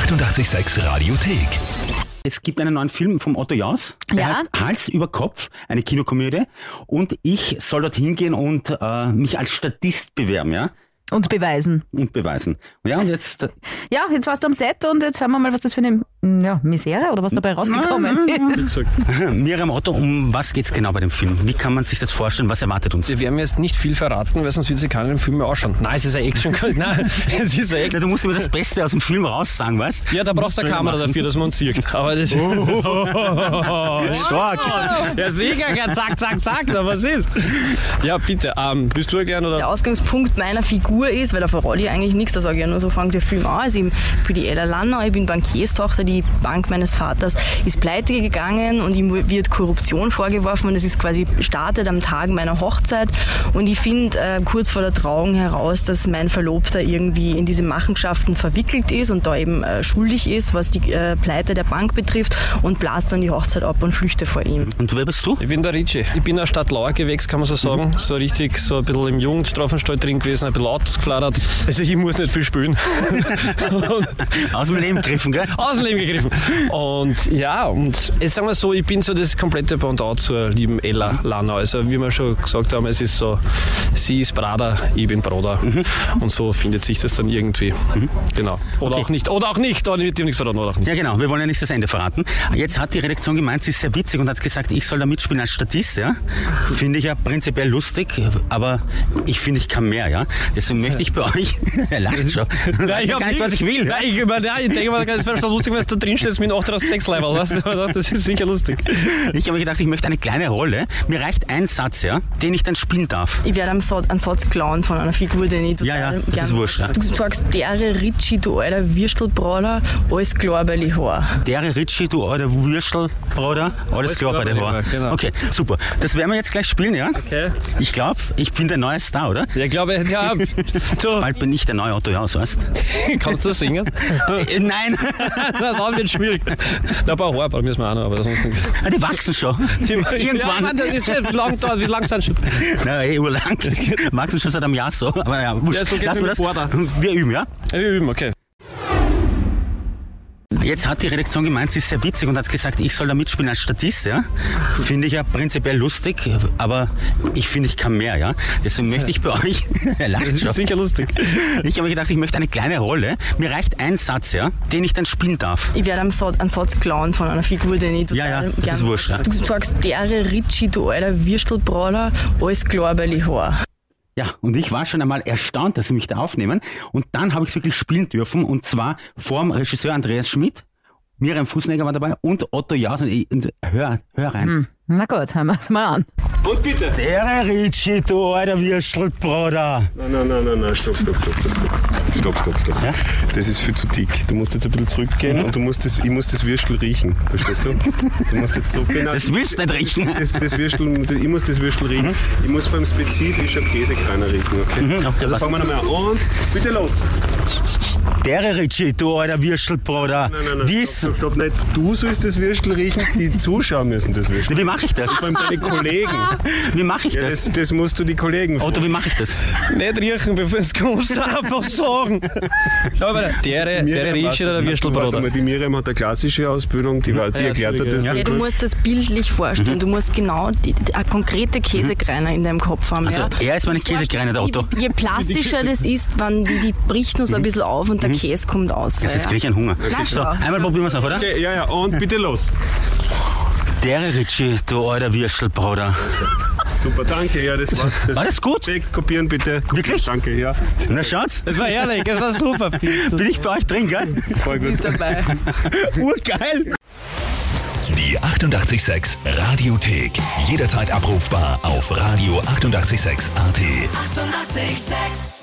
886 Radiothek. Es gibt einen neuen Film vom Otto Jaus, der Ja. heißt Hals über Kopf, eine Kinokomödie. Und ich soll dort hingehen und äh, mich als Statist bewerben, ja, Und beweisen. und beweisen. Ja, und jetzt, äh, Ja, jetzt warst du am Set und jetzt hören wir mal, was das für eine ja, Misere oder was dabei rausgekommen ist. Miriam Otto, um was geht's genau bei dem Film? Wie kann man sich das vorstellen? Was erwartet uns? Wir werden jetzt nicht viel verraten, weil sonst wird sich keiner den Film mehr ausschauen. Nein, es ist ein Action. Nein, es ist ein Ja, Action. du musst immer das Beste aus dem Film raussagen, weißt Ja, da brauchst du eine Kamera dafür, dass man uns sieht. Aber das Stark. Ja, sicher, gell, zack, zack, zack, na, was ist? Ja, bitte, ähm, bist du gern oder? Der Ausgangspunkt meiner Figur ist, weil da verrate ich eigentlich nichts, da sage ich ja nur so, fängt der Film an. Also ich bin die Ella Lanner, ich bin Bankierstochter, die Bank meines Vaters ist pleite gegangen und ihm wird Korruption vorgeworfen und es ist quasi startet am Tag meiner Hochzeit und ich finde äh, kurz vor der Trauung heraus, dass mein Verlobter irgendwie in diese Machenschaften verwickelt ist und da eben äh, schuldig ist, was die äh, Pleite der Bank betrifft und blast dann die Hochzeit ab und flüchte vor ihm. Und wer bist du? Ich bin der Ricci. Ich bin aus Stadt Lauer gewächst, kann man so sagen. So richtig, so ein bisschen im Jugendstrafenstall drin gewesen, ein bisschen Autos geflattert. Also ich muss nicht viel spielen. Aus dem Leben gegriffen, gell? aus dem Leben gegriffen. Und ja, und jetzt sagen wir so, ich bin so das komplette Pendant zur lieben Ella Lanner. Also wie wir schon gesagt haben, es ist so, sie ist Bruder, ich bin Bruder. Und so findet sich das dann irgendwie. Genau. Oder auch nicht. Oder auch nicht. Oder wird dir nichts verraten, oder auch nicht. Ja, genau. Wir wollen ja nicht das Ende verraten. Jetzt hat die Redaktion gemeint, sie ist sehr witzig und hat gesagt, ich soll da mitspielen als Statist, ja. Finde ich ja prinzipiell lustig, aber ich finde, ich kann mehr, ja. Deswegen möchte ich bei euch, er lacht schon, ich weiß ja gar nicht, was ich will. Nein, ich, über- nein, ich denke mal, das wäre schon lustig, wenn es da drin steht mit 806 Level. Weißt du? Das ist sicher lustig. Ich habe gedacht, ich möchte eine kleine Rolle. Mir reicht ein Satz, ja, den ich dann spielen darf. Ich werde einen Satz, einen Satz klauen von einer Figur, den ich Ja, ja, total das ist wurscht, ja. Du sagst, dere Ritschi, du alter Würstelbrader, alles klar bei Haar. Dere Ritchie, du alter Würstelbruder, alles klar bei Haar. genau. Okay, super. Das werden wir jetzt gleich spielen, ja? Okay. Ich glaube, ich bin der neue Star, oder? Ja, ich glaube, ja, du, Bald bin ich der neue Otto Jaus, weißt kannst du singen? Äh, Nein, Na, dann wird schwierig. Na, ein paar Haare müssen wir auch noch, aber sonst nichts. Ah, die wachsen schon. Ja, Irgendwann. Mann, das ist ja, wie lang dauert, wie lang sind schon? Na, eh, urlang. Wachsen schon seit einem Jahr so. Aber ja, wurscht. Ja, so geht's Lassen wir mit das. dem Wir üben, ja? Ja, wir üben, okay. Jetzt hat die Redaktion gemeint, sie ist sehr witzig und hat gesagt, ich soll da mitspielen als Statist, ja? Finde ich ja prinzipiell lustig, aber ich finde, ich kann mehr, ja? Deswegen möchte ich bei euch, er lacht Das ist schon. sicher lustig. Ich habe mir gedacht, ich möchte eine kleine Rolle. Mir reicht ein Satz, ja, den ich dann spielen darf. Ich werde einen Satz, einen Satz klauen von einer Figur, den ich Ja, ja, das gern ist wurscht, ja. Du sagst, dere Ritschi, du alter Würstelbrader, alles klar bei die Haar. Ja, und ich war schon einmal erstaunt, dass sie mich da aufnehmen. Und dann habe ich es wirklich spielen dürfen. Und zwar vorm Regisseur Andreas Schmidt, Miriam Fußnegger war dabei und Otto Jaus. Und ich- und hör, hör rein. Na gut, hören wir es mal an. Und bitte. Der Ritschi, du alter Würstelbruder. Nein, nein, nein, nein, nein, stopp, stopp, stopp, stopp. Stopp, stopp, stopp. Ja? Das ist viel zu dick. Du musst jetzt ein bisschen zurückgehen und du musst das, ich muss das Würstel riechen. Verstehst du? Du musst jetzt zurückgehen. Das willst du nicht riechen. Das, das Würstel, das, ich muss das Würstel riechen. Ich muss vor allem spezifisch am Käsekreiner riechen, okay? Mhm, okay, also fangen wir nochmal an. Und bitte los. Der Ritschi, du alter Würstelbruder. Nein, nein, nein. Wie, stopp, stopp. Nicht du sollst das Würstel riechen, die Zuschauer müssen das Würstel. wie mache ich das? Vor allem deine Kollegen. Wie mache ich Ja, das? das, das musst du die Kollegen Otto, wie mache ich das? Nicht riechen, bevor es kommst, einfach sagen. Schau mal, der, der Ritschi oder der Würstelbruder? Die Miriam hat eine klassische Ausbildung, die, war, die Ja, erklärt hat das. ja. Ja, du musst das bildlich vorstellen. Du musst genau die, die, eine konkrete Käsekreiner in deinem Kopf haben. Also, ja. er ist meine Käsekreine, der Otto. Je plastischer das ist, wann die, die bricht nur so ein bisschen auf und der Käse kommt aus. Jetzt, jetzt kriege ich einen Hunger. Na, So, einmal probieren wir es noch, oder? Okay, ja, ja, und bitte los. Der Ritschi, du alter Würstelbruder. Super, danke, ja, das war's. Das War das gut? Weg, kopieren bitte. Wirklich? Danke, ja. Na schaut's, Das war herrlich, das war super. bin ich bei euch drin, gell? Voll gut. Ist dabei. Urgeil. Die 886 Radiothek. Jederzeit abrufbar auf radio886.at. 886! 886